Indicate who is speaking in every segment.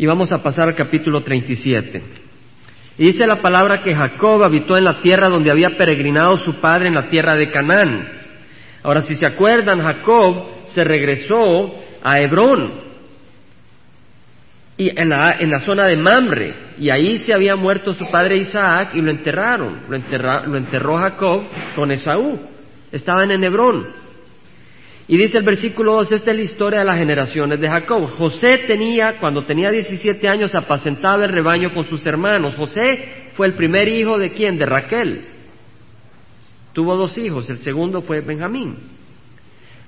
Speaker 1: Y vamos a pasar al capítulo 37. Y dice la palabra que Jacob habitó en la tierra donde había peregrinado su padre en la tierra de Canaán. Ahora, si se acuerdan, Jacob se regresó a Hebrón, y en la, en la zona de Mamre, y ahí se había muerto su padre Isaac y lo enterraron, lo, lo enterró Jacob con Esaú, estaban en Hebrón. Y dice el versículo 2, esta es la historia de las generaciones de Jacob. José tenía, cuando tenía 17 años, apacentaba el rebaño con sus hermanos. José fue el primer hijo de quién? De Raquel. Tuvo dos hijos, el segundo fue Benjamín.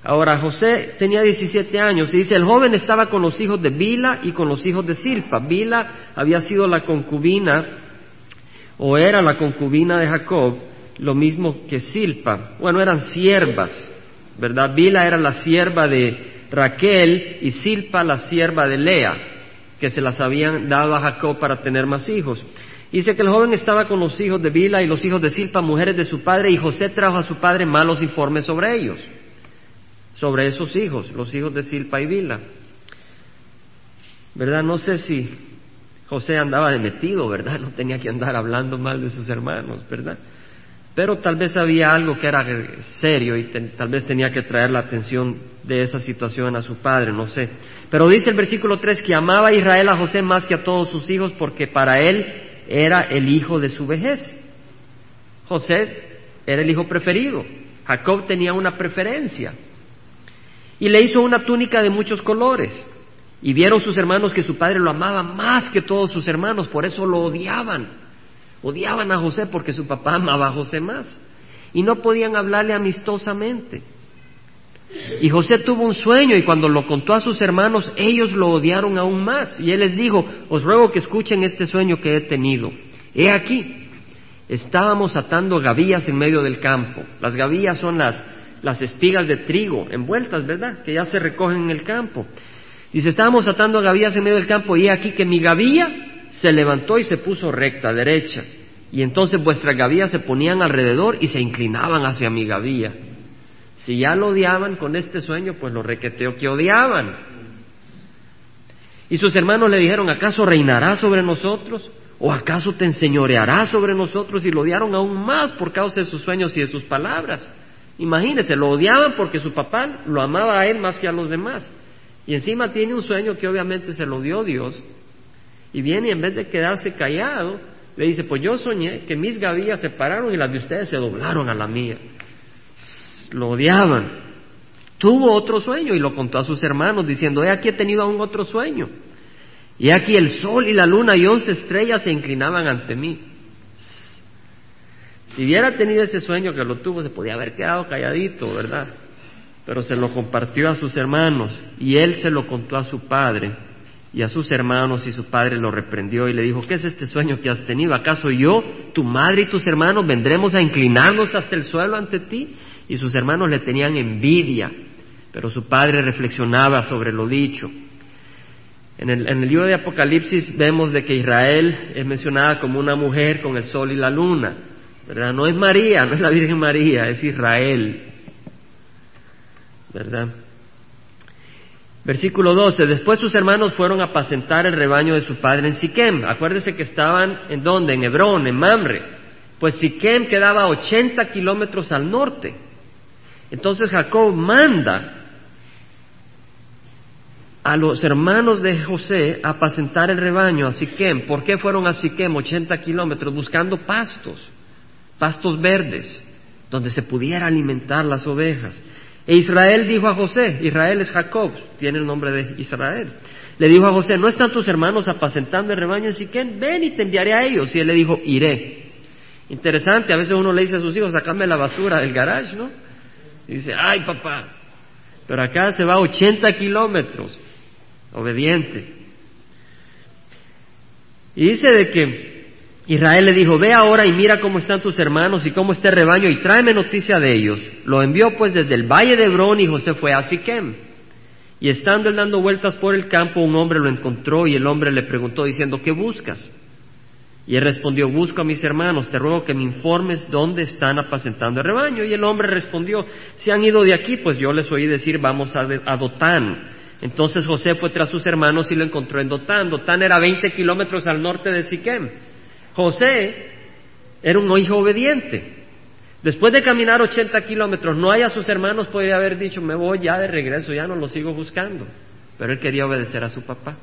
Speaker 1: Ahora, José tenía 17 años y dice, el joven estaba con los hijos de Bila y con los hijos de Silpa. Bila había sido la concubina, o era la concubina de Jacob, lo mismo que Silpa. Bueno, eran siervas, ¿verdad? Bila era la sierva de Raquel y Silpa la sierva de Lea, que se las habían dado a Jacob para tener más hijos. Dice que el joven estaba con los hijos de Bila y los hijos de Silpa, mujeres de su padre, y José trajo a su padre malos informes sobre ellos sobre esos hijos, los hijos de Silpa y Vila. ¿Verdad? No sé si José andaba de metido, ¿verdad? No tenía que andar hablando mal de sus hermanos, ¿verdad? Pero tal vez había algo que era serio y tal vez tenía que traer la atención de esa situación a su padre, no sé. Pero dice el versículo 3 que amaba Israel a José más que a todos sus hijos porque para él era el hijo de su vejez. José era el hijo preferido. Jacob tenía una preferencia y le hizo una túnica de muchos colores. Y vieron sus hermanos que su padre lo amaba más que todos sus hermanos, por eso lo odiaban. Odiaban a José porque su papá amaba a José más. Y no podían hablarle amistosamente. Y José tuvo un sueño y cuando lo contó a sus hermanos, ellos lo odiaron aún más. Y él les dijo, os ruego que escuchen este sueño que he tenido. He aquí, estábamos atando gavillas en medio del campo. Las gavillas son las las espigas de trigo envueltas, ¿verdad? Que ya se recogen en el campo. Dice, estábamos atando gavillas en medio del campo y aquí que mi gavilla se levantó y se puso recta, derecha. Y entonces vuestras gavillas se ponían alrededor y se inclinaban hacia mi gavilla. Si ya lo odiaban con este sueño, pues lo requeteo que odiaban. Y sus hermanos le dijeron, ¿acaso reinará sobre nosotros? ¿O acaso te enseñoreará sobre nosotros? Y lo odiaron aún más por causa de sus sueños y de sus palabras. Imagínese, lo odiaban porque su papá lo amaba a él más que a los demás. Y encima tiene un sueño que obviamente se lo dio Dios. Y viene y en vez de quedarse callado, le dice, pues yo soñé que mis gavillas se pararon y las de ustedes se doblaron a la mía. Lo odiaban. Tuvo otro sueño y lo contó a sus hermanos diciendo, he aquí he tenido aún otro sueño. Y aquí el sol y la luna y once estrellas se inclinaban ante mí. Si hubiera tenido ese sueño que lo tuvo, se podía haber quedado calladito, ¿verdad? Pero se lo compartió a sus hermanos y él se lo contó a su padre y a sus hermanos y su padre lo reprendió y le dijo, ¿qué es este sueño que has tenido? ¿Acaso yo, tu madre y tus hermanos vendremos a inclinarnos hasta el suelo ante ti? Y sus hermanos le tenían envidia, pero su padre reflexionaba sobre lo dicho. En el, en el libro de Apocalipsis vemos de que Israel es mencionada como una mujer con el sol y la luna. ¿verdad? No es María, no es la Virgen María, es Israel, ¿verdad? Versículo 12. Después sus hermanos fueron a apacentar el rebaño de su padre en Siquem. Acuérdese que estaban en dónde? En Hebrón, en Mamre. Pues Siquem quedaba 80 kilómetros al norte. Entonces Jacob manda a los hermanos de José a apacentar el rebaño a Siquem. ¿Por qué fueron a Siquem 80 kilómetros? Buscando pastos pastos verdes, donde se pudiera alimentar las ovejas. E Israel dijo a José, Israel es Jacob, tiene el nombre de Israel. Le dijo a José, ¿no están tus hermanos apacentando el rebaño en Siquén? Ven y te enviaré a ellos. Y él le dijo, iré. Interesante, a veces uno le dice a sus hijos, sacame la basura del garage, ¿no? Y dice, ay papá, pero acá se va 80 kilómetros, obediente. Y dice de que Israel le dijo, ve ahora y mira cómo están tus hermanos y cómo está el rebaño y tráeme noticia de ellos. Lo envió pues desde el valle de Hebrón y José fue a Siquem. Y estando él dando vueltas por el campo, un hombre lo encontró y el hombre le preguntó diciendo, ¿qué buscas? Y él respondió, busco a mis hermanos, te ruego que me informes dónde están apacentando el rebaño. Y el hombre respondió, si han ido de aquí, pues yo les oí decir, vamos a, a Dotán. Entonces José fue tras sus hermanos y lo encontró en Dotán. Dotán era 20 kilómetros al norte de Siquem. José era un hijo obediente. Después de caminar 80 kilómetros, no hay a sus hermanos, podría haber dicho, me voy ya de regreso, ya no lo sigo buscando. Pero él quería obedecer a su papá.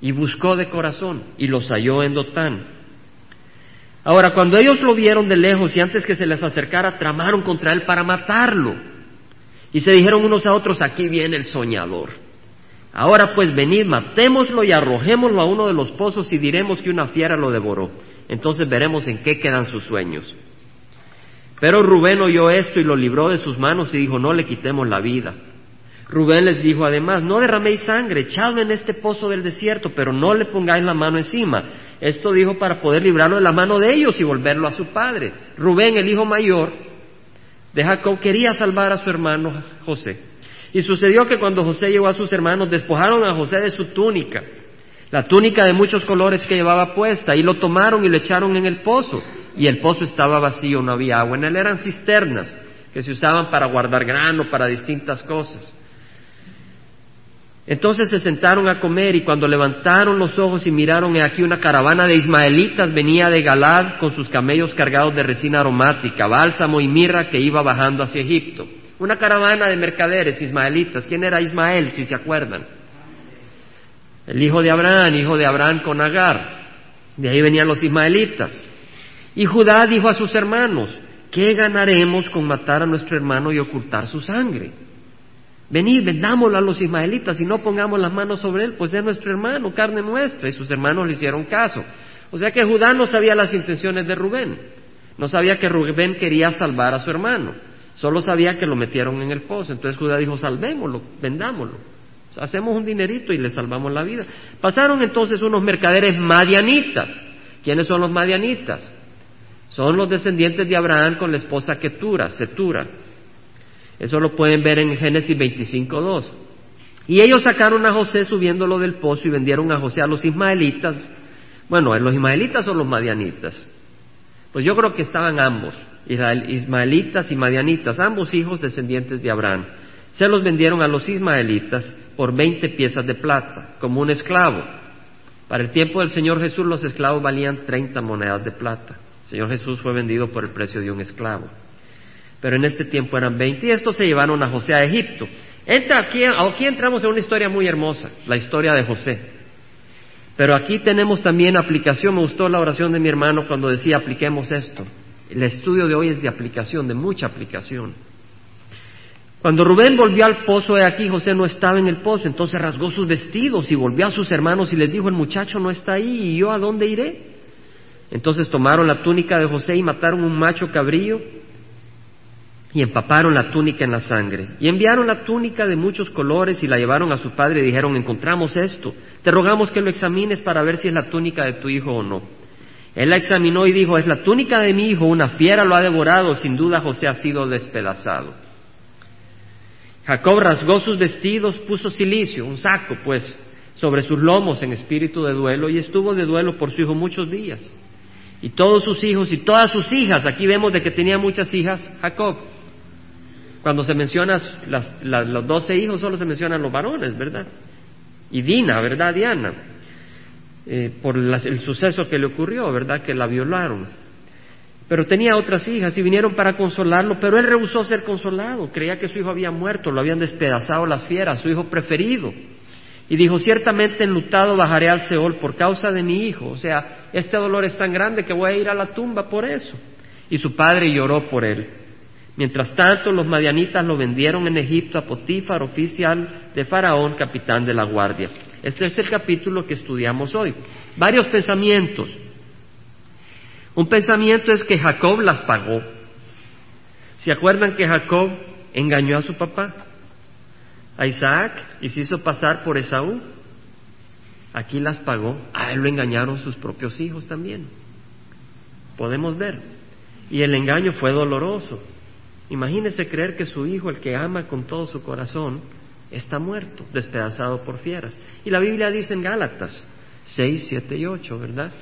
Speaker 1: Y buscó de corazón y los halló en Dotán. Ahora, cuando ellos lo vieron de lejos y antes que se les acercara, tramaron contra él para matarlo. Y se dijeron unos a otros, aquí viene el soñador. Ahora pues venid, matémoslo y arrojémoslo a uno de los pozos y diremos que una fiera lo devoró. Entonces veremos en qué quedan sus sueños. Pero Rubén oyó esto y lo libró de sus manos y dijo, no le quitemos la vida. Rubén les dijo además, no derraméis sangre, echadlo en este pozo del desierto, pero no le pongáis la mano encima. Esto dijo para poder librarlo de la mano de ellos y volverlo a su padre. Rubén, el hijo mayor de Jacob, quería salvar a su hermano José. Y sucedió que cuando José llegó a sus hermanos, despojaron a José de su túnica, la túnica de muchos colores que llevaba puesta, y lo tomaron y lo echaron en el pozo y el pozo estaba vacío, no había agua. En él eran cisternas que se usaban para guardar grano, para distintas cosas. Entonces se sentaron a comer y cuando levantaron los ojos y miraron, aquí una caravana de ismaelitas venía de Galad con sus camellos cargados de resina aromática, bálsamo y mirra que iba bajando hacia Egipto. Una caravana de mercaderes ismaelitas. ¿Quién era Ismael, si se acuerdan? El hijo de Abraham, hijo de Abraham con Agar. De ahí venían los ismaelitas. Y Judá dijo a sus hermanos, ¿qué ganaremos con matar a nuestro hermano y ocultar su sangre? Venid, vendámoslo a los ismaelitas y no pongamos las manos sobre él, pues es nuestro hermano, carne nuestra. Y sus hermanos le hicieron caso. O sea que Judá no sabía las intenciones de Rubén. No sabía que Rubén quería salvar a su hermano. Solo sabía que lo metieron en el pozo. Entonces Judá dijo, salvémoslo, vendámoslo. Hacemos un dinerito y le salvamos la vida. Pasaron entonces unos mercaderes madianitas. ¿Quiénes son los madianitas? Son los descendientes de Abraham con la esposa Ketura, Setura. Eso lo pueden ver en Génesis 25.2. Y ellos sacaron a José subiéndolo del pozo y vendieron a José a los ismaelitas. Bueno, los ismaelitas o los madianitas. Pues yo creo que estaban ambos, ismaelitas y madianitas, ambos hijos descendientes de Abraham. Se los vendieron a los ismaelitas por 20 piezas de plata, como un esclavo. Para el tiempo del Señor Jesús los esclavos valían 30 monedas de plata. Señor Jesús fue vendido por el precio de un esclavo. Pero en este tiempo eran veinte y estos se llevaron a José a Egipto. Entra aquí, aquí entramos en una historia muy hermosa, la historia de José. Pero aquí tenemos también aplicación. Me gustó la oración de mi hermano cuando decía apliquemos esto. El estudio de hoy es de aplicación, de mucha aplicación. Cuando Rubén volvió al pozo, de aquí José no estaba en el pozo, entonces rasgó sus vestidos y volvió a sus hermanos y les dijo, el muchacho no está ahí, ¿y yo a dónde iré? Entonces tomaron la túnica de José y mataron un macho cabrillo y empaparon la túnica en la sangre. Y enviaron la túnica de muchos colores y la llevaron a su padre y dijeron, encontramos esto, te rogamos que lo examines para ver si es la túnica de tu hijo o no. Él la examinó y dijo, es la túnica de mi hijo, una fiera lo ha devorado, sin duda José ha sido despedazado. Jacob rasgó sus vestidos, puso silicio, un saco pues, sobre sus lomos en espíritu de duelo y estuvo de duelo por su hijo muchos días y todos sus hijos y todas sus hijas. Aquí vemos de que tenía muchas hijas Jacob. Cuando se menciona los doce hijos, solo se mencionan los varones, ¿verdad? Y Dina, ¿verdad? Diana. Eh, por el suceso que le ocurrió, ¿verdad? Que la violaron. Pero tenía otras hijas y vinieron para consolarlo, pero él rehusó ser consolado. Creía que su hijo había muerto, lo habían despedazado las fieras, su hijo preferido. Y dijo, ciertamente enlutado bajaré al Seol por causa de mi hijo. O sea, este dolor es tan grande que voy a ir a la tumba por eso. Y su padre lloró por él. Mientras tanto, los madianitas lo vendieron en Egipto a Potifar, oficial de Faraón, capitán de la guardia. Este es el capítulo que estudiamos hoy. Varios pensamientos. Un pensamiento es que Jacob las pagó. ¿Se acuerdan que Jacob engañó a su papá? a Isaac y se hizo pasar por Esaú. Aquí las pagó. A él lo engañaron sus propios hijos también. Podemos ver. Y el engaño fue doloroso. Imagínese creer que su hijo, el que ama con todo su corazón, está muerto, despedazado por fieras. Y la Biblia dice en Gálatas 6, 7 y 8, ¿verdad?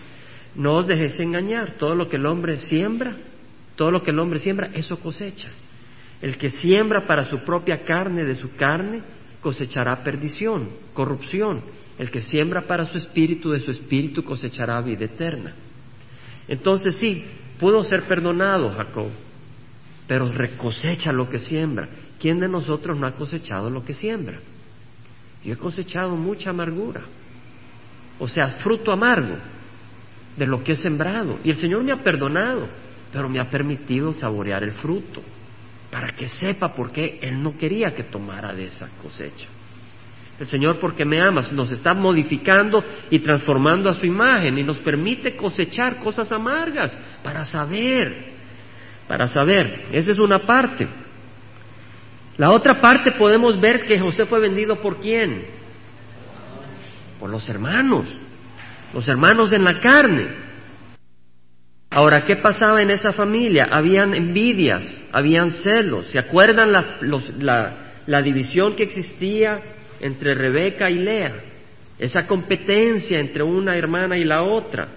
Speaker 1: No os dejéis engañar. Todo lo que el hombre siembra, todo lo que el hombre siembra, eso cosecha. El que siembra para su propia carne, de su carne, cosechará perdición, corrupción. El que siembra para su espíritu, de su espíritu cosechará vida eterna. Entonces sí, pudo ser perdonado Jacob, pero recosecha lo que siembra. ¿Quién de nosotros no ha cosechado lo que siembra? Yo he cosechado mucha amargura, o sea, fruto amargo de lo que he sembrado. Y el Señor me ha perdonado, pero me ha permitido saborear el fruto, para que sepa por qué Él no quería que tomara de esa cosecha. El Señor, porque me amas, nos está modificando y transformando a su imagen y nos permite cosechar cosas amargas para saber, para saber. Esa es una parte. La otra parte podemos ver que José fue vendido por quién? Por los hermanos, los hermanos en la carne. Ahora, ¿qué pasaba en esa familia? Habían envidias, habían celos. ¿Se acuerdan la, la, la división que existía entre Rebeca y Lea? Esa competencia entre una hermana y la otra.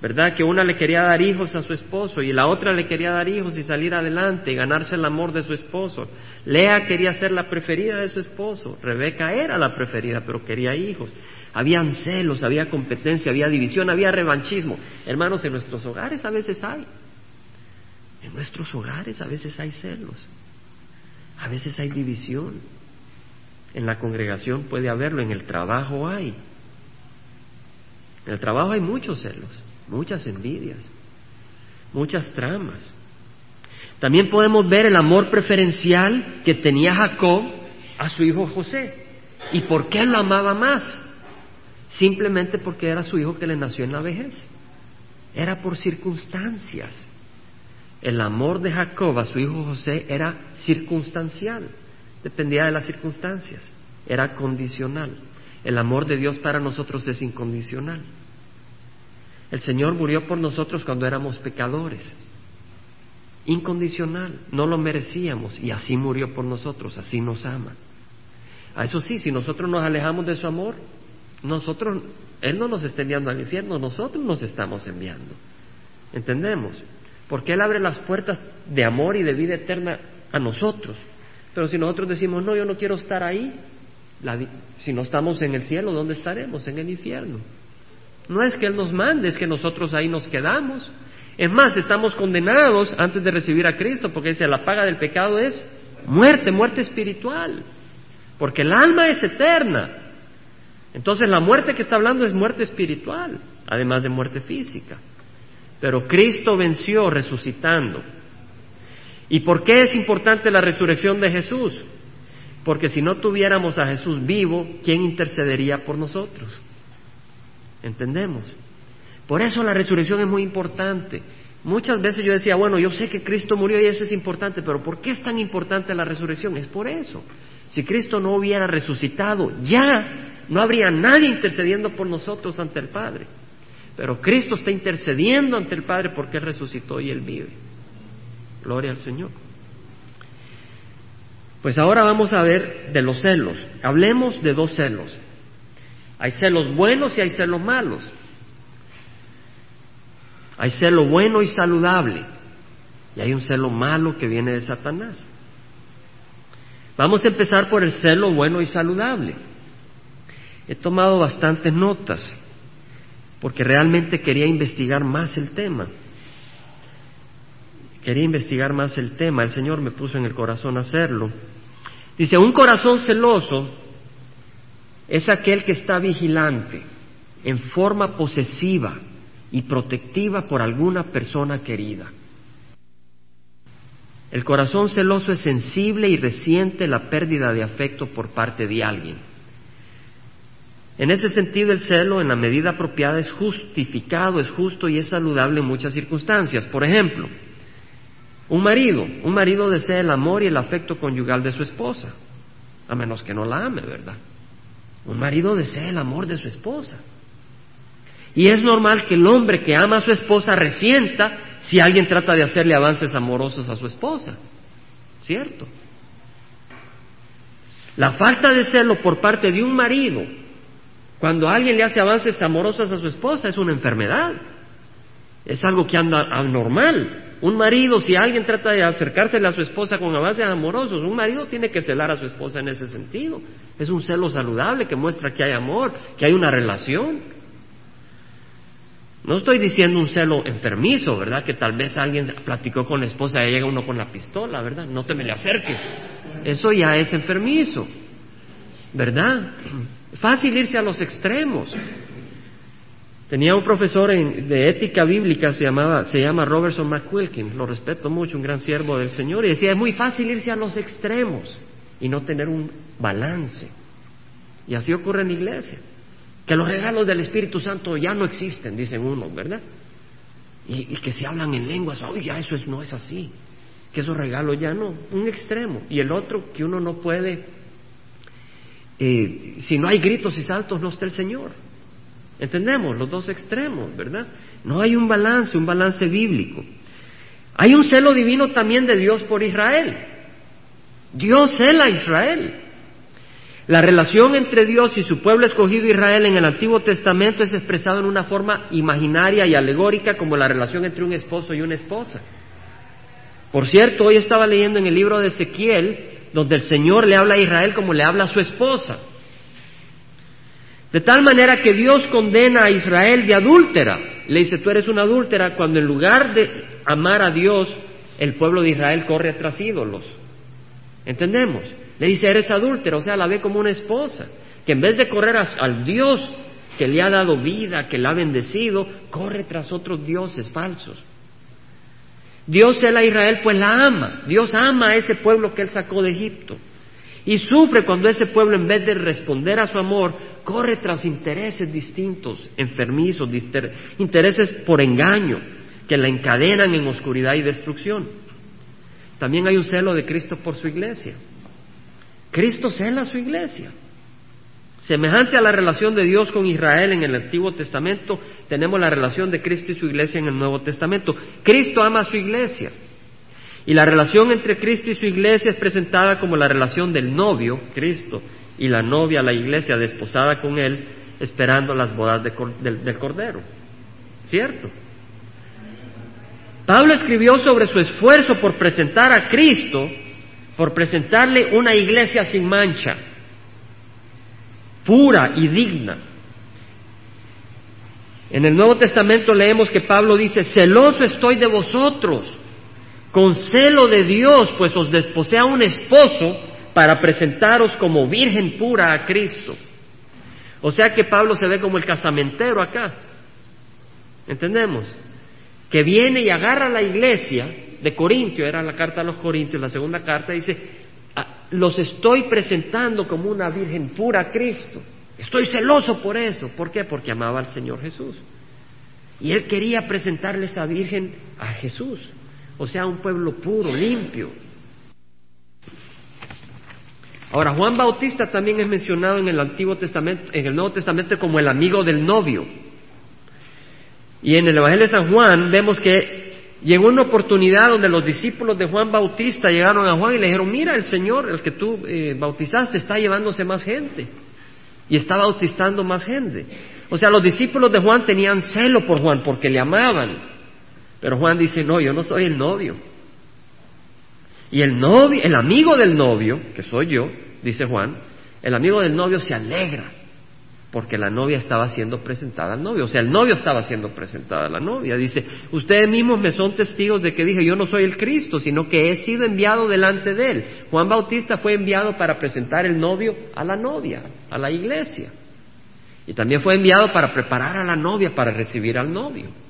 Speaker 1: ¿Verdad? Que una le quería dar hijos a su esposo y la otra le quería dar hijos y salir adelante y ganarse el amor de su esposo. Lea quería ser la preferida de su esposo, Rebeca era la preferida, pero quería hijos. Habían celos, había competencia, había división, había revanchismo. Hermanos, en nuestros hogares a veces hay. En nuestros hogares a veces hay celos. A veces hay división. En la congregación puede haberlo, en el trabajo hay. En el trabajo hay muchos celos muchas envidias, muchas tramas. También podemos ver el amor preferencial que tenía Jacob a su hijo José. ¿Y por qué lo amaba más? Simplemente porque era su hijo que le nació en la vejez. Era por circunstancias. El amor de Jacob a su hijo José era circunstancial, dependía de las circunstancias, era condicional. El amor de Dios para nosotros es incondicional. El Señor murió por nosotros cuando éramos pecadores. Incondicional, no lo merecíamos y así murió por nosotros, así nos ama. A eso sí, si nosotros nos alejamos de su amor, nosotros, Él no nos está enviando al infierno, nosotros nos estamos enviando. ¿Entendemos? Porque Él abre las puertas de amor y de vida eterna a nosotros. Pero si nosotros decimos, no, yo no quiero estar ahí, si no estamos en el cielo, ¿dónde estaremos? En el infierno. No es que Él nos mande, es que nosotros ahí nos quedamos. Es más, estamos condenados antes de recibir a Cristo, porque dice, la paga del pecado es muerte, muerte espiritual, porque el alma es eterna. Entonces la muerte que está hablando es muerte espiritual, además de muerte física. Pero Cristo venció resucitando. ¿Y por qué es importante la resurrección de Jesús? Porque si no tuviéramos a Jesús vivo, ¿quién intercedería por nosotros? ¿Entendemos? Por eso la resurrección es muy importante. Muchas veces yo decía, bueno, yo sé que Cristo murió y eso es importante, pero ¿por qué es tan importante la resurrección? Es por eso. Si Cristo no hubiera resucitado, ya no habría nadie intercediendo por nosotros ante el Padre. Pero Cristo está intercediendo ante el Padre porque Él resucitó y Él vive. Gloria al Señor. Pues ahora vamos a ver de los celos. Hablemos de dos celos. Hay celos buenos y hay celos malos. Hay celo bueno y saludable. Y hay un celo malo que viene de Satanás. Vamos a empezar por el celo bueno y saludable. He tomado bastantes notas porque realmente quería investigar más el tema. Quería investigar más el tema. El Señor me puso en el corazón hacerlo. Dice, un corazón celoso es aquel que está vigilante en forma posesiva y protectiva por alguna persona querida. El corazón celoso es sensible y resiente la pérdida de afecto por parte de alguien. En ese sentido, el celo, en la medida apropiada, es justificado, es justo y es saludable en muchas circunstancias. Por ejemplo, un marido, un marido desea el amor y el afecto conyugal de su esposa, a menos que no la ame, ¿verdad? Un marido desea el amor de su esposa. Y es normal que el hombre que ama a su esposa resienta si alguien trata de hacerle avances amorosos a su esposa. ¿Cierto? La falta de celo por parte de un marido cuando alguien le hace avances amorosos a su esposa es una enfermedad. Es algo que anda anormal. Un marido, si alguien trata de acercársele a su esposa con avances amorosos, un marido tiene que celar a su esposa en ese sentido. Es un celo saludable que muestra que hay amor, que hay una relación. No estoy diciendo un celo enfermizo, ¿verdad? Que tal vez alguien platicó con la esposa y llega uno con la pistola, ¿verdad? No te me le acerques. Eso ya es enfermizo, ¿verdad? Fácil irse a los extremos. Tenía un profesor de ética bíblica, se, llamaba, se llama Robertson McQuilkin, lo respeto mucho, un gran siervo del Señor, y decía, es muy fácil irse a los extremos y no tener un balance. Y así ocurre en la iglesia, que los regalos del Espíritu Santo ya no existen, dicen unos, ¿verdad? Y, que se hablan en lenguas, oh, ya eso es, no es así, que esos regalos ya no, un extremo, y el otro que uno no puede, eh, si no hay gritos y saltos, no está el Señor. Entendemos los dos extremos, ¿verdad? No hay un balance, un balance bíblico. Hay un celo divino también de Dios por Israel. Dios cela a Israel. La relación entre Dios y su pueblo escogido Israel en el Antiguo Testamento es expresada en una forma imaginaria y alegórica como la relación entre un esposo y una esposa. Por cierto, hoy estaba leyendo en el libro de Ezequiel donde el Señor le habla a Israel como le habla a su esposa. De tal manera que Dios condena a Israel de adúltera. Le dice, tú eres una adúltera cuando en lugar de amar a Dios, el pueblo de Israel corre tras ídolos. ¿Entendemos? Le dice, eres adúltera, o sea, la ve como una esposa, que en vez de correr al Dios que le ha dado vida, que la ha bendecido, corre tras otros dioses falsos. Dios cela a Israel, pues la ama. Dios ama a ese pueblo que él sacó de Egipto. Y sufre cuando ese pueblo, en vez de responder a su amor, corre tras intereses distintos, enfermizos, intereses por engaño, que la encadenan en oscuridad y destrucción. También hay un celo de Cristo por su iglesia. Cristo cela a su iglesia. Semejante a la relación de Dios con Israel en el Antiguo Testamento, tenemos la relación de Cristo y su iglesia en el Nuevo Testamento. Cristo ama a su iglesia. Y la relación entre Cristo y su iglesia es presentada como la relación del novio, Cristo, y la novia, la iglesia, desposada con él, esperando las bodas del Cordero. ¿Cierto? Pablo escribió sobre su esfuerzo por presentar a Cristo, por presentarle una iglesia sin mancha, pura y digna. En el Nuevo Testamento leemos que Pablo dice, celoso estoy de vosotros con celo de Dios, pues os desposé a un esposo para presentaros como virgen pura a Cristo. O sea que Pablo se ve como el casamentero acá. ¿Entendemos? Que viene y agarra a la iglesia de Corintio, era la carta a los Corintios, la segunda carta, dice, ah, los estoy presentando como una virgen pura a Cristo. Estoy celoso por eso. ¿Por qué? Porque amaba al Señor Jesús. Y él quería presentarle esa virgen a Jesús o sea, un pueblo puro, limpio. Ahora, Juan Bautista también es mencionado en el Antiguo Testamento, en el Nuevo Testamento como el amigo del novio. Y en el Evangelio de San Juan vemos que llegó una oportunidad donde los discípulos de Juan Bautista llegaron a Juan y le dijeron, mira, el Señor, el que tú eh, bautizaste, está llevándose más gente. Y está bautizando más gente. O sea, los discípulos de Juan tenían celo por Juan porque le amaban. Pero Juan dice, no, yo no soy el novio. Y el novio, el amigo del novio, que soy yo, dice Juan, el amigo del novio se alegra porque la novia estaba siendo presentada al novio. O sea, el novio estaba siendo presentada a la novia. Dice, ustedes mismos me son testigos de que dije, yo no soy el Cristo, sino que he sido enviado delante de él. Juan Bautista fue enviado para presentar el novio a la novia, a la iglesia. Y también fue enviado para preparar a la novia para recibir al novio.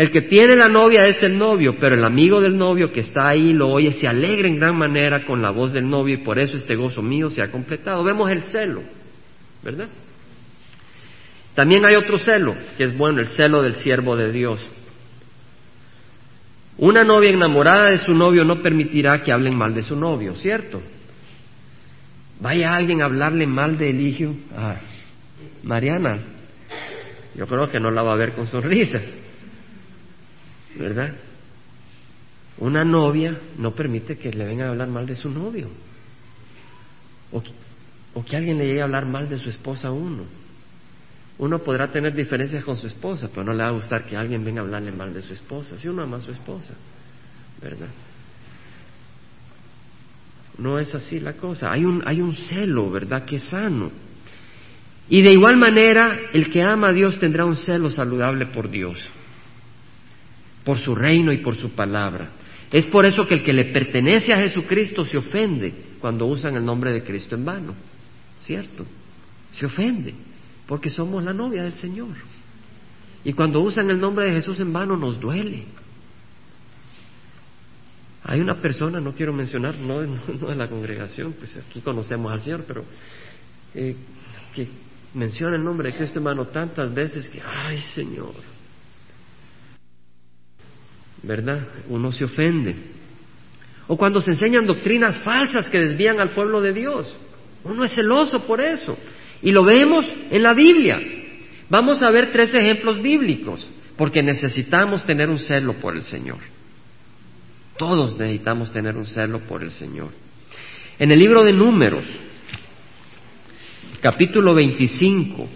Speaker 1: El que tiene la novia es el novio, pero el amigo del novio que está ahí lo oye, se alegra en gran manera con la voz del novio y por eso este gozo mío se ha completado. Vemos el celo, ¿verdad? También hay otro celo, que es bueno, el celo del siervo de Dios. Una novia enamorada de su novio no permitirá que hablen mal de su novio, ¿cierto? Vaya alguien a hablarle mal de Eligio a Mariana. Yo creo que no la va a ver con sonrisas. ¿Verdad? Una novia no permite que le venga a hablar mal de su novio. O que, alguien le llegue a hablar mal de su esposa a uno. Uno podrá tener diferencias con su esposa, pero no le va a gustar que alguien venga a hablarle mal de su esposa, si uno ama a su esposa, ¿verdad? No es así la cosa. Hay un, hay un celo, ¿verdad? Que es sano. Y de igual manera, el que ama a Dios tendrá un celo saludable por Dios, por su reino y por su palabra. Es por eso que el que le pertenece a Jesucristo se ofende cuando usan el nombre de Cristo en vano. ¿Cierto? Se ofende, porque somos la novia del Señor. Y cuando usan el nombre de Jesús en vano nos duele. Hay una persona, no quiero mencionar, no, de la congregación, pues aquí conocemos al Señor, pero eh, que menciona el nombre de Cristo en vano tantas veces que, ay Señor, ¿verdad? Uno se ofende. O cuando se enseñan doctrinas falsas que desvían al pueblo de Dios. Uno es celoso por eso. Y lo vemos en la Biblia. Vamos a ver tres ejemplos bíblicos, porque necesitamos tener un celo por el Señor. Todos necesitamos tener un celo por el Señor. En el libro de Números, capítulo 25,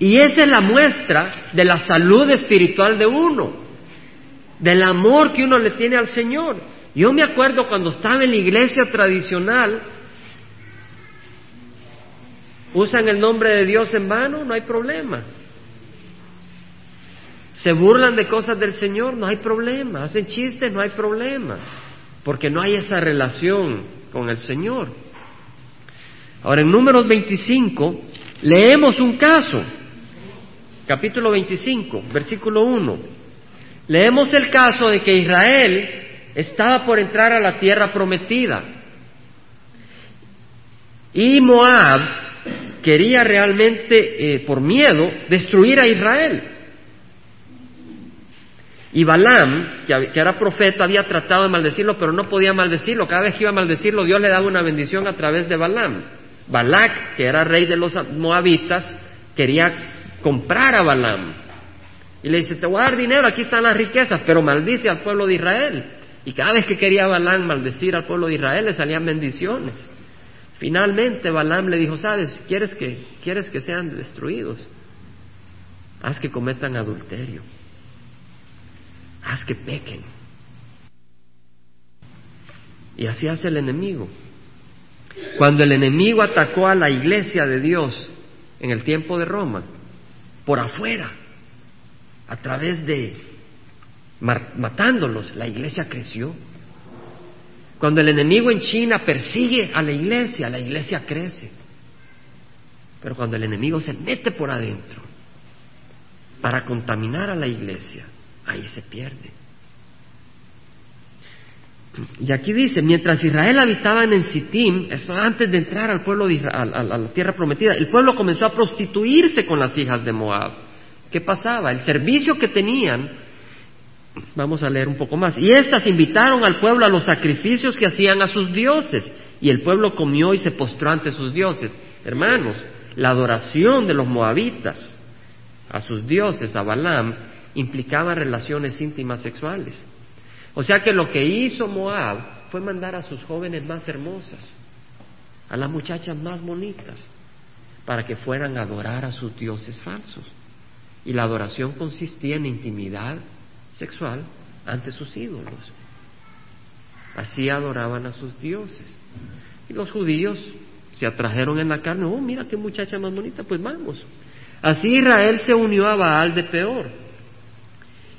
Speaker 1: y esa es la muestra de la salud espiritual de uno, del amor que uno le tiene al Señor. Yo me acuerdo cuando estaba en la iglesia tradicional, usan el nombre de Dios en vano, no hay problema. Se burlan de cosas del Señor, no hay problema. Hacen chistes, no hay problema. Porque no hay esa relación con el Señor. Ahora, en números 25, leemos un caso. Capítulo 25, versículo 1. Leemos el caso de que Israel estaba por entrar a la tierra prometida. Y Moab quería realmente, eh, por miedo, destruir a Israel. Y Balaam, que, era profeta, había tratado de maldecirlo, pero no podía maldecirlo. Cada vez que iba a maldecirlo, Dios le daba una bendición a través de Balaam. Balak, que era rey de los moabitas, quería comprar a Balaam. Y le dice, te voy a dar dinero, aquí están las riquezas, pero maldice al pueblo de Israel. Y cada vez que quería Balaam maldecir al pueblo de Israel, le salían bendiciones. Finalmente Balaam le dijo, sabes, ¿quieres que, quieres que sean destruidos? Haz que cometan adulterio haz que pequen. Y así hace el enemigo. Cuando el enemigo atacó a la iglesia de Dios en el tiempo de Roma, por afuera, a través de matándolos, la iglesia creció. Cuando el enemigo en China persigue a la iglesia, la iglesia crece. Pero cuando el enemigo se mete por adentro para contaminar a la iglesia, ahí se pierde. Y aquí dice, mientras Israel habitaba en Sittim, eso antes de entrar al pueblo de Israel, a, la tierra prometida, el pueblo comenzó a prostituirse con las hijas de Moab. ¿Qué pasaba? El servicio que tenían, vamos a leer un poco más, y éstas invitaron al pueblo a los sacrificios que hacían a sus dioses, y el pueblo comió y se postró ante sus dioses. Hermanos, la adoración de los moabitas a sus dioses, a Balaam, implicaba relaciones íntimas sexuales. O sea que lo que hizo Moab fue mandar a sus jóvenes más hermosas, a las muchachas más bonitas, para que fueran a adorar a sus dioses falsos. Y la adoración consistía en intimidad sexual ante sus ídolos. Así adoraban a sus dioses. Y los judíos se atrajeron en la carne, oh, mira qué muchacha más bonita, pues vamos. Así Israel se unió a Baal de Peor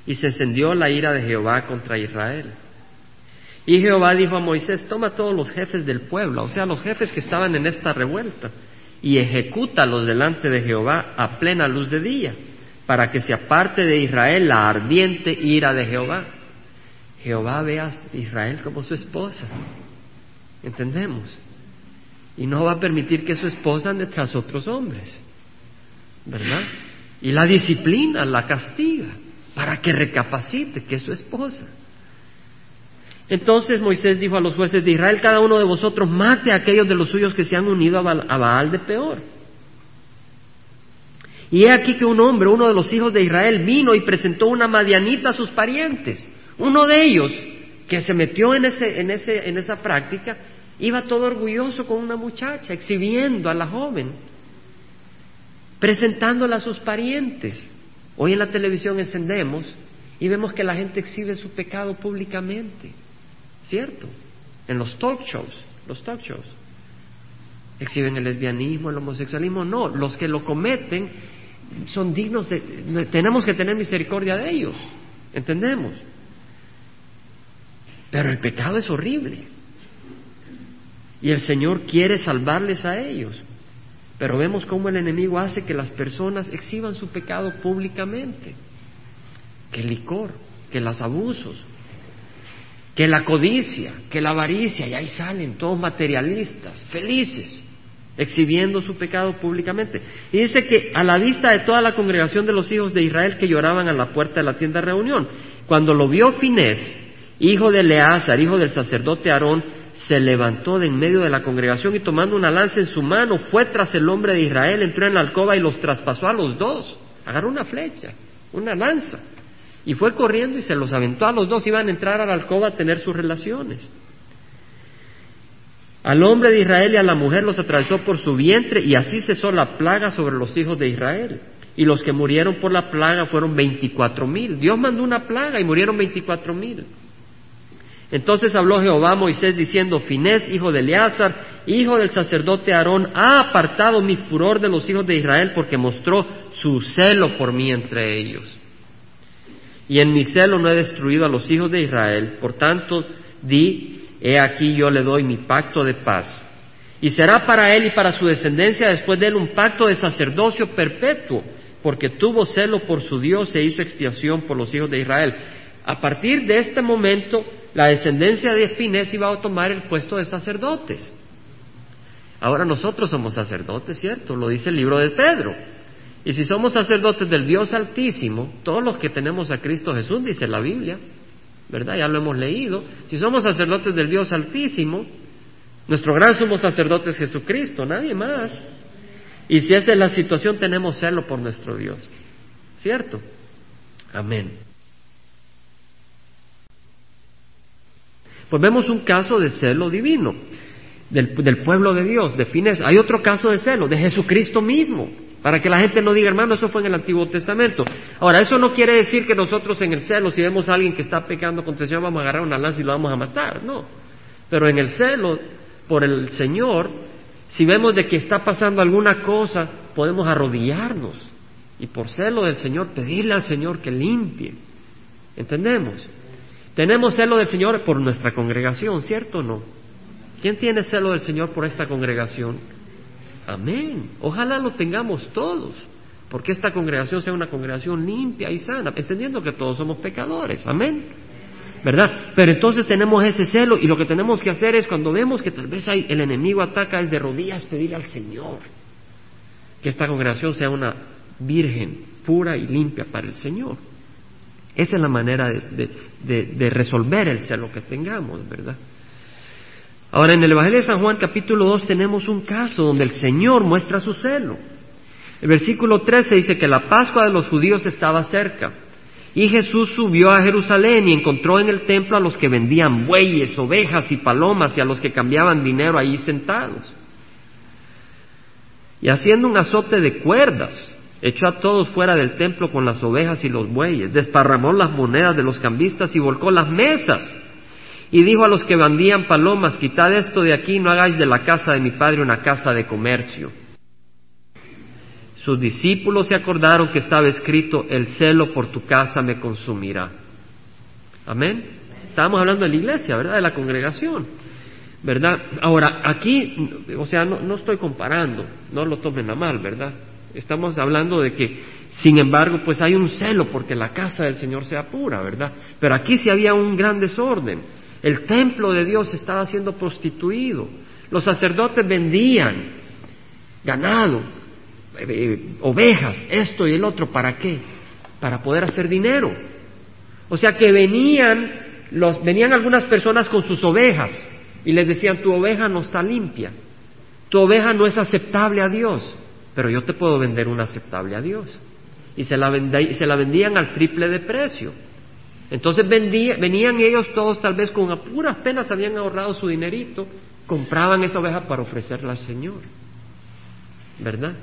Speaker 1: y se encendió la ira de Jehová contra Israel. Y Jehová dijo a Moisés, toma todos los jefes del pueblo, o sea, los jefes que estaban en esta revuelta, y ejecútalos delante de Jehová a plena luz de día, para que se aparte de Israel la ardiente ira de Jehová. Jehová ve a Israel como su esposa. ¿Entendemos? Y no va a permitir que su esposa ande tras otros hombres. ¿Verdad? Y la disciplina, la castiga para que recapacite que es su esposa. Entonces Moisés dijo a los jueces de Israel, cada uno de vosotros mate a aquellos de los suyos que se han unido a Baal de peor. Y he aquí que un hombre, uno de los hijos de Israel, vino y presentó una madianita a sus parientes. Uno de ellos, que se metió en, ese, en, ese, en esa práctica, iba todo orgulloso con una muchacha, exhibiendo a la joven. presentándola a sus parientes. Hoy en la televisión encendemos y vemos que la gente exhibe su pecado públicamente, ¿cierto? En los talk shows, los talk shows. Exhiben el lesbianismo, el homosexualismo, no, los que lo cometen son dignos de, tenemos que tener misericordia de ellos, ¿entendemos? Pero el pecado es horrible. Y el Señor quiere salvarles a ellos. Pero vemos cómo el enemigo hace que las personas exhiban su pecado públicamente. Que el licor, que los abusos, que la codicia, que la avaricia, y ahí salen todos materialistas, felices, exhibiendo su pecado públicamente. Y dice que a la vista de toda la congregación de los hijos de Israel que lloraban a la puerta de la tienda de reunión, cuando lo vio Finés, hijo de Eleazar, hijo del sacerdote Aarón, se levantó de en medio de la congregación y tomando una lanza en su mano fue tras el hombre de Israel, entró en la alcoba y los traspasó a los dos. Agarró una flecha, una lanza, y fue corriendo y se los aventó a los dos. Iban a entrar a la alcoba a tener sus relaciones. Al hombre de Israel y a la mujer los atravesó por su vientre y así cesó la plaga sobre los hijos de Israel. Y los que murieron por la plaga fueron veinticuatro mil. Dios mandó una plaga y murieron veinticuatro mil. Entonces habló Jehová a Moisés diciendo, Finés, hijo de Eleazar, hijo del sacerdote Aarón, ha apartado mi furor de los hijos de Israel porque mostró su celo por mí entre ellos. Y en mi celo no he destruido a los hijos de Israel, por tanto di, he aquí yo le doy mi pacto de paz. Y será para él y para su descendencia después de él un pacto de sacerdocio perpetuo, porque tuvo celo por su Dios e hizo expiación por los hijos de Israel. A partir de este momento, la descendencia de Finés iba a tomar el puesto de sacerdotes. Ahora nosotros somos sacerdotes, ¿cierto? Lo dice el libro de Pedro. Y si somos sacerdotes del Dios Altísimo, todos los que tenemos a Cristo Jesús, dice la Biblia, ¿verdad? Ya lo hemos leído. Si somos sacerdotes del Dios Altísimo, nuestro gran sumo sacerdote es Jesucristo, nadie más. Y si esa es la situación, tenemos celo por nuestro Dios, ¿cierto? Amén. Pues vemos un caso de celo divino del, pueblo de Dios, de Hay otro caso de celo de Jesucristo mismo, para que la gente no diga, hermano, eso fue en el Antiguo Testamento. Ahora, eso no quiere decir que nosotros en el celo, si vemos a alguien que está pecando contra el Señor, vamos a agarrar una lanza y lo vamos a matar, no. Pero en el celo por el Señor, si vemos de que está pasando alguna cosa, podemos arrodillarnos y por celo del Señor pedirle al Señor que limpie. ¿Entendemos? Tenemos celo del Señor por nuestra congregación, ¿cierto o no? ¿Quién tiene celo del Señor por esta congregación? Amén. Ojalá lo tengamos todos, porque esta congregación sea una congregación limpia y sana, entendiendo que todos somos pecadores. Amén. ¿Verdad? Pero entonces tenemos ese celo y lo que tenemos que hacer es cuando vemos que tal vez hay, el enemigo ataca es de rodillas pedir al Señor que esta congregación sea una virgen pura y limpia para el Señor. Esa es la manera de, resolver el celo que tengamos, ¿verdad? Ahora, en el Evangelio de San Juan capítulo 2 tenemos un caso donde el Señor muestra su celo. El versículo 13 dice que la Pascua de los judíos estaba cerca. Y Jesús subió a Jerusalén y encontró en el templo a los que vendían bueyes, ovejas y palomas y a los que cambiaban dinero allí sentados. Y haciendo un azote de cuerdas, echó a todos fuera del templo con las ovejas y los bueyes, desparramó las monedas de los cambistas y volcó las mesas. Y dijo a los que vendían palomas, quitad esto de aquí, no hagáis de la casa de mi padre una casa de comercio. Sus discípulos se acordaron que estaba escrito, el celo por tu casa me consumirá. Amén. Estábamos hablando de la iglesia, ¿verdad? De la congregación. ¿Verdad? Ahora, aquí, o sea, no, no estoy comparando, no lo tomen a mal, ¿verdad? Estamos hablando de que, sin embargo, pues hay un celo porque la casa del Señor sea pura, ¿verdad? Pero aquí sí había un gran desorden. El templo de Dios estaba siendo prostituido. Los sacerdotes vendían ganado, eh, ovejas, esto y el otro. ¿Para qué? Para poder hacer dinero. O sea que venían, los, venían algunas personas con sus ovejas y les decían, tu oveja no está limpia, tu oveja no es aceptable a Dios pero yo te puedo vender una aceptable a Dios. Y se la vendían al triple de precio. Entonces venían ellos todos tal vez con puras penas habían ahorrado su dinerito, compraban esa oveja para ofrecerla al Señor. ¿Verdad?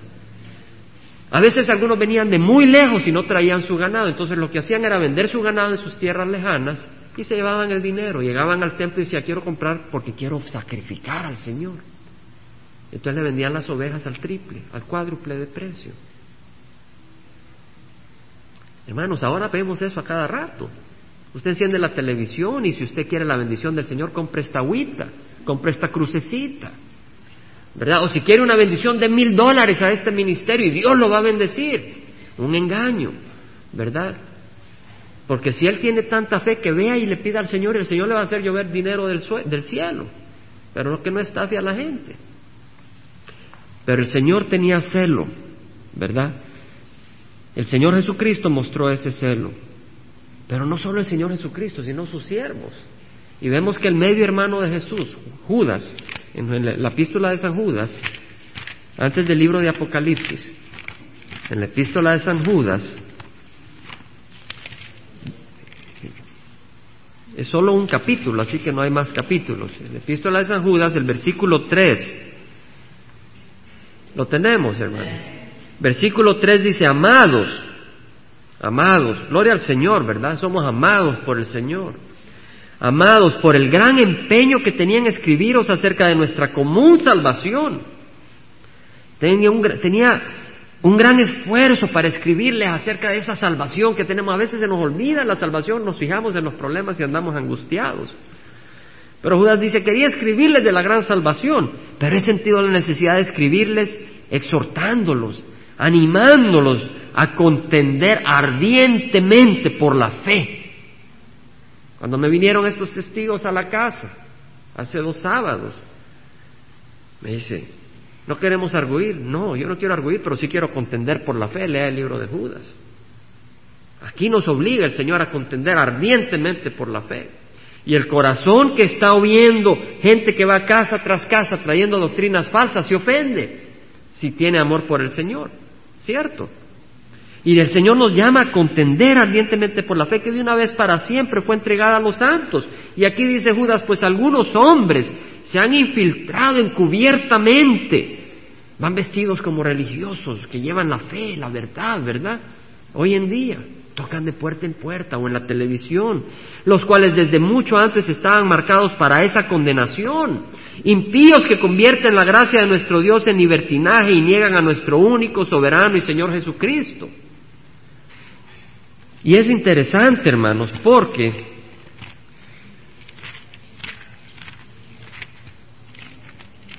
Speaker 1: A veces algunos venían de muy lejos y no traían su ganado, entonces lo que hacían era vender su ganado en sus tierras lejanas y se llevaban el dinero, llegaban al templo y decían, quiero comprar porque quiero sacrificar al Señor. Entonces le vendían las ovejas al triple, al cuádruple de precio. Hermanos, ahora vemos eso a cada rato. Usted enciende la televisión y si usted quiere la bendición del Señor, compre esta agüita, compre esta crucecita. ¿Verdad? O si quiere una bendición de mil dólares a este ministerio y Dios lo va a bendecir. Un engaño, ¿verdad? Porque si él tiene tanta fe que vea y le pida al Señor, el Señor le va a hacer llover dinero del, del cielo. Pero lo que no estafe a la gente. Pero el Señor tenía celo, ¿verdad? El Señor Jesucristo mostró ese celo. Pero no solo el Señor Jesucristo, sino sus siervos. Y vemos que el medio hermano de Jesús, Judas, en la epístola de San Judas, antes del libro de Apocalipsis, en la epístola de San Judas, es solo un capítulo, así que no hay más capítulos. En la epístola de San Judas, el versículo 3, lo tenemos, hermanos. Versículo 3 dice, amados, amados, gloria al Señor, ¿verdad? Somos amados por el Señor. Amados, por el gran empeño que tenían escribiros acerca de nuestra común salvación. Tenía un, tenía un gran esfuerzo para escribirles acerca de esa salvación que tenemos. A veces se nos olvida la salvación, nos fijamos en los problemas y andamos angustiados. Pero Judas dice, quería escribirles de la gran salvación, pero he sentido la necesidad de escribirles exhortándolos, animándolos a contender ardientemente por la fe. Cuando me vinieron estos testigos a la casa, hace dos sábados, me dice, no queremos arguir. No, yo no quiero arguir, pero sí quiero contender por la fe. Lea el libro de Judas. Aquí nos obliga el Señor a contender ardientemente por la fe. Y el corazón que está oyendo gente que va casa tras casa trayendo doctrinas falsas se ofende si tiene amor por el Señor, ¿cierto? Y el Señor nos llama a contender ardientemente por la fe que de una vez para siempre fue entregada a los santos. Y aquí dice Judas, pues algunos hombres se han infiltrado encubiertamente, van vestidos como religiosos, que llevan la fe, la verdad, ¿verdad? Hoy en día tocan de puerta en puerta o en la televisión, los cuales desde mucho antes estaban marcados para esa condenación, impíos que convierten la gracia de nuestro Dios en libertinaje y niegan a nuestro único, soberano y Señor Jesucristo. Y es interesante, hermanos, porque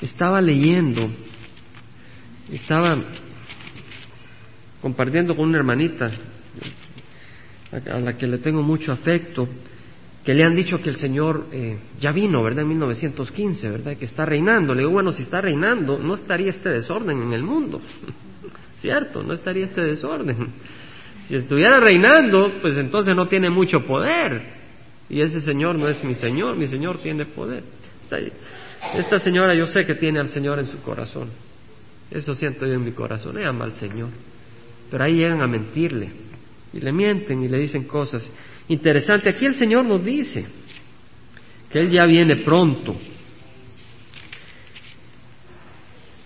Speaker 1: estaba leyendo, estaba compartiendo con una hermanita a la que le tengo mucho afecto, que le han dicho que el Señor eh, ya vino, ¿verdad? En 1915, ¿verdad? Que está reinando. Le digo, bueno, si está reinando, no estaría este desorden en el mundo, ¿cierto? No estaría este desorden. Si estuviera reinando, pues entonces no tiene mucho poder. Y ese Señor no es mi Señor, mi Señor tiene poder. Esta señora yo sé que tiene al Señor en su corazón. Eso siento yo en mi corazón. Ella ama al Señor. Pero ahí llegan a mentirle y le mienten y le dicen cosas. Interesante, aquí el Señor nos dice que Él ya viene pronto.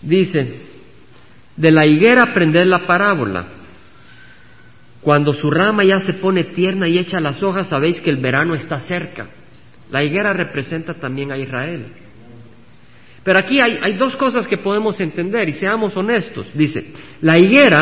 Speaker 1: Dice, de la higuera aprender la parábola. Cuando su rama ya se pone tierna y echa las hojas, sabéis que el verano está cerca. La higuera representa también a Israel. Pero aquí hay, hay dos cosas que podemos entender y seamos honestos. Dice, la higuera,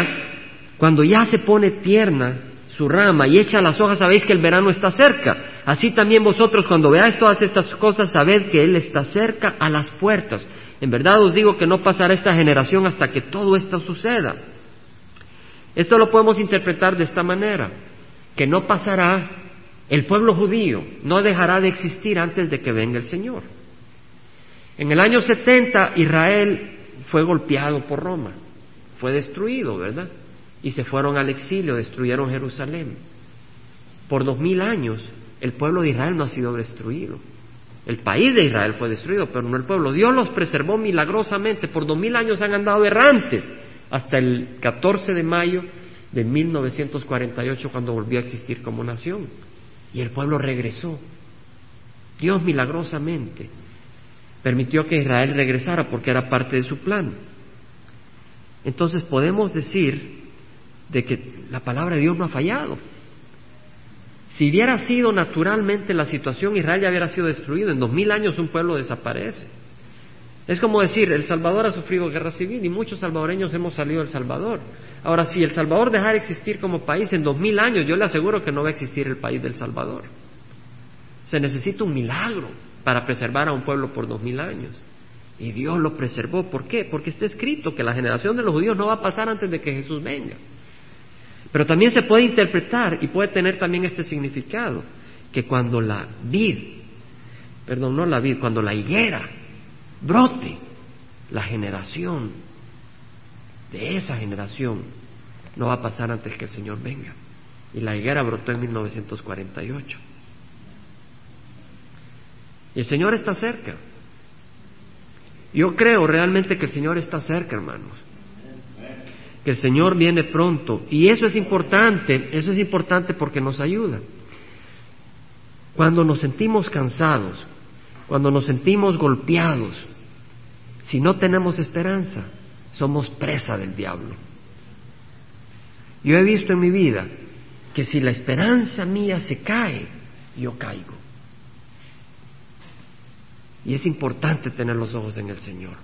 Speaker 1: cuando ya se pone tierna, su rama y echa las hojas, sabéis que el verano está cerca. Así también vosotros cuando veáis todas estas cosas, sabed que Él está cerca a las puertas. En verdad os digo que no pasará esta generación hasta que todo esto suceda. Esto lo podemos interpretar de esta manera, que no pasará, el pueblo judío no dejará de existir antes de que venga el Señor. En el año 70 Israel fue golpeado por Roma, fue destruido, ¿verdad? Y se fueron al exilio, destruyeron Jerusalén. Por dos mil años el pueblo de Israel no ha sido destruido. El país de Israel fue destruido, pero no el pueblo. Dios los preservó milagrosamente. Por dos mil años han andado errantes hasta el 14 de mayo de 1948 cuando volvió a existir como nación. Y el pueblo regresó. Dios milagrosamente permitió que Israel regresara porque era parte de su plan. Entonces podemos decir de que la palabra de Dios no ha fallado. Si hubiera sido naturalmente la situación, Israel ya hubiera sido destruido. En dos mil años un pueblo desaparece. Es como decir, El Salvador ha sufrido guerra civil y muchos salvadoreños hemos salido del Salvador. Ahora, si El Salvador dejara de existir como país en dos mil años, yo le aseguro que no va a existir el país del Salvador. Se necesita un milagro para preservar a un pueblo por dos mil años. Y Dios lo preservó. ¿Por qué? Porque está escrito que la generación de los judíos no va a pasar antes de que Jesús venga. Pero también se puede interpretar y puede tener también este significado, que cuando la vid, perdón, no la vid, cuando la higuera brote, la generación de esa generación no va a pasar antes que el Señor venga. Y la higuera brotó en 1948. Y el Señor está cerca. Yo creo realmente que el Señor está cerca, hermanos. Que el Señor viene pronto. Y eso es importante, eso es importante porque nos ayuda. Cuando nos sentimos cansados, cuando nos sentimos golpeados, si no tenemos esperanza, somos presa del diablo. Yo he visto en mi vida que si la esperanza mía se cae, yo caigo. Y es importante tener los ojos en el Señor.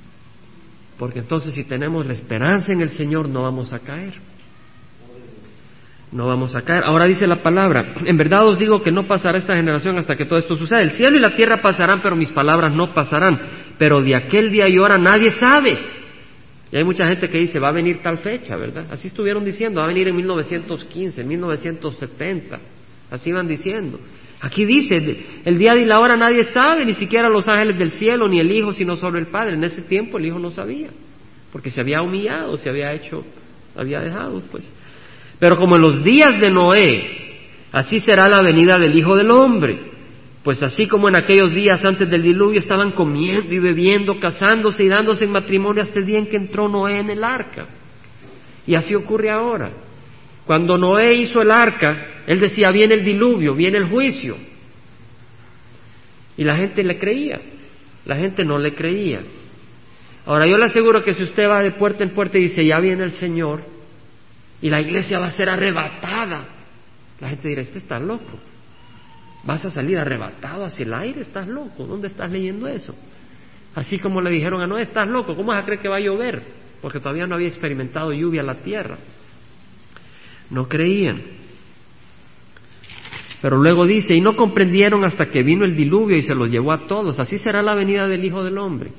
Speaker 1: Porque entonces si tenemos la esperanza en el Señor no vamos a caer. No vamos a caer. Ahora dice la palabra, en verdad os digo que no pasará esta generación hasta que todo esto suceda. El cielo y la tierra pasarán, pero mis palabras no pasarán. Pero de aquel día y hora nadie sabe. Y hay mucha gente que dice, va a venir tal fecha, ¿verdad? Así estuvieron diciendo, va a venir en 1915, 1970. Así iban diciendo. Aquí dice, el día y la hora nadie sabe, ni siquiera los ángeles del cielo, ni el Hijo, sino solo el Padre. En ese tiempo el Hijo no sabía, porque se había humillado, se había hecho, había dejado, pues. Pero como en los días de Noé, así será la venida del Hijo del Hombre. Pues así como en aquellos días antes del diluvio estaban comiendo y bebiendo, casándose y dándose en matrimonio hasta el día en que entró Noé en el arca. Y así ocurre ahora. Cuando Noé hizo el arca, él decía, viene el diluvio, viene el juicio. Y la gente le creía, la gente no le creía. Ahora yo le aseguro que si usted va de puerta en puerta y dice, ya viene el Señor, y la iglesia va a ser arrebatada, la gente dirá, este está loco. Vas a salir arrebatado hacia el aire, estás loco. ¿Dónde estás leyendo eso? Así como le dijeron a Noé, estás loco, ¿cómo vas a creer que va a llover? Porque todavía no había experimentado lluvia en la tierra. No creían. Pero luego dice, y no comprendieron hasta que vino el diluvio y se los llevó a todos. Así será la venida del Hijo del Hombre.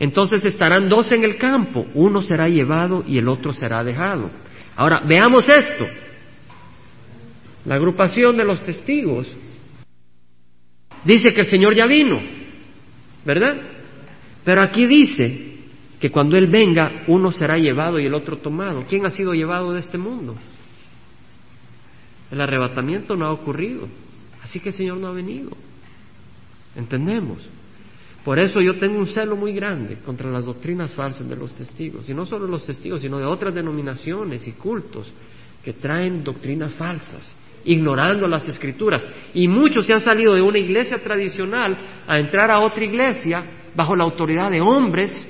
Speaker 1: Entonces estarán dos en el campo, uno será llevado y el otro será dejado. Ahora, veamos esto. La agrupación de los testigos dice que el Señor ya vino, ¿verdad? Pero aquí dice que cuando Él venga, uno será llevado y el otro tomado. ¿Quién ha sido llevado de este mundo? El arrebatamiento no ha ocurrido. Así que el Señor no ha venido. ¿Entendemos? Por eso yo tengo un celo muy grande contra las doctrinas falsas de los testigos. Y no solo los testigos, sino de otras denominaciones y cultos que traen doctrinas falsas, ignorando las escrituras. Y muchos se han salido de una iglesia tradicional a entrar a otra iglesia bajo la autoridad de hombres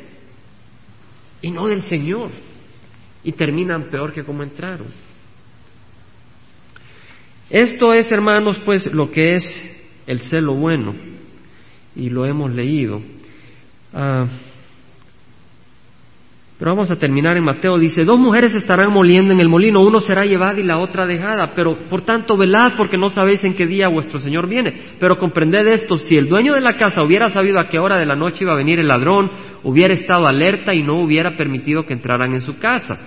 Speaker 1: y no del Señor. Y terminan peor que como entraron. Esto es, hermanos, pues lo que es el celo bueno, y lo hemos leído. Ah, pero vamos a terminar en Mateo. Dice, dos mujeres estarán moliendo en el molino, uno será llevado y la otra dejada. Pero por tanto, velad porque no sabéis en qué día vuestro Señor viene. Pero comprended esto, si el dueño de la casa hubiera sabido a qué hora de la noche iba a venir el ladrón, hubiera estado alerta y no hubiera permitido que entraran en su casa.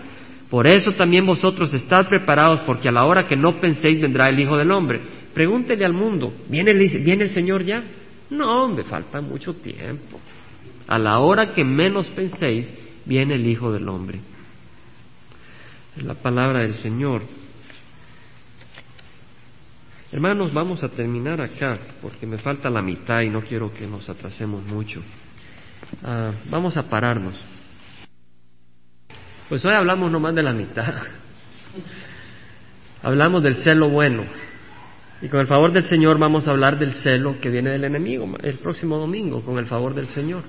Speaker 1: Por eso también vosotros estad preparados, porque a la hora que no penséis vendrá el Hijo del Hombre. Pregúntele al mundo, ¿viene el, ¿viene el Señor ya? No, me falta mucho tiempo. A la hora que menos penséis, viene el Hijo del Hombre. La palabra del Señor. Hermanos, vamos a terminar acá, porque me falta la mitad y no quiero que nos atrasemos mucho. Ah, vamos a pararnos. Pues hoy hablamos nomás de la mitad. hablamos del celo bueno. Y con el favor del Señor vamos a hablar del celo que viene del enemigo el próximo domingo, con el favor del Señor.